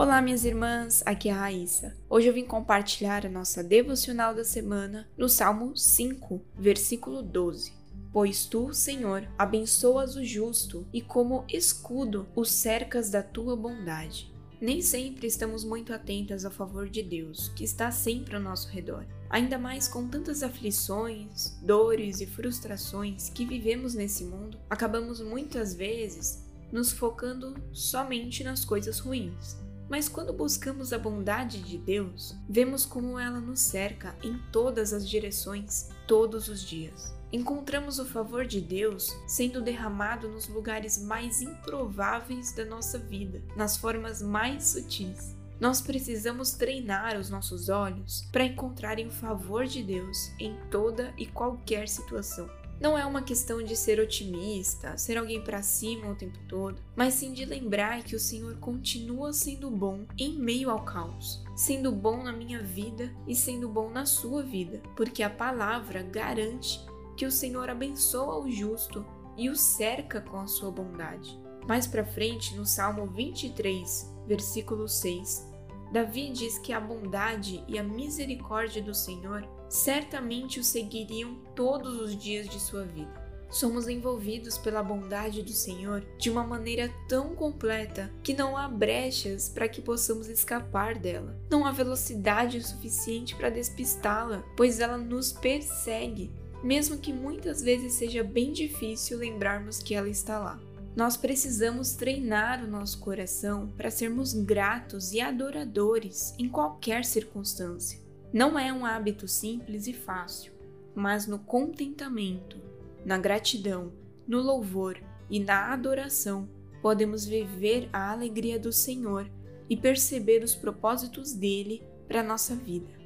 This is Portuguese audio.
Olá, minhas irmãs, aqui é a Raíssa. Hoje eu vim compartilhar a nossa devocional da semana no Salmo 5, versículo 12. Pois tu, Senhor, abençoas o justo e como escudo o cercas da tua bondade. Nem sempre estamos muito atentas a favor de Deus, que está sempre ao nosso redor. Ainda mais com tantas aflições, dores e frustrações que vivemos nesse mundo, acabamos muitas vezes nos focando somente nas coisas ruins mas quando buscamos a bondade de Deus, vemos como ela nos cerca em todas as direções, todos os dias. Encontramos o favor de Deus sendo derramado nos lugares mais improváveis da nossa vida, nas formas mais sutis. Nós precisamos treinar os nossos olhos para encontrarem o favor de Deus em toda e qualquer situação. Não é uma questão de ser otimista, ser alguém para cima o tempo todo, mas sim de lembrar que o Senhor continua sendo bom em meio ao caos, sendo bom na minha vida e sendo bom na sua vida, porque a palavra garante que o Senhor abençoa o justo e o cerca com a sua bondade. Mais para frente, no Salmo 23, versículo 6, Davi diz que a bondade e a misericórdia do Senhor certamente o seguiriam todos os dias de sua vida. Somos envolvidos pela bondade do Senhor de uma maneira tão completa que não há brechas para que possamos escapar dela. Não há velocidade suficiente para despistá-la, pois ela nos persegue, mesmo que muitas vezes seja bem difícil lembrarmos que ela está lá. Nós precisamos treinar o nosso coração para sermos gratos e adoradores em qualquer circunstância. Não é um hábito simples e fácil, mas no contentamento, na gratidão, no louvor e na adoração podemos viver a alegria do Senhor e perceber os propósitos dele para nossa vida.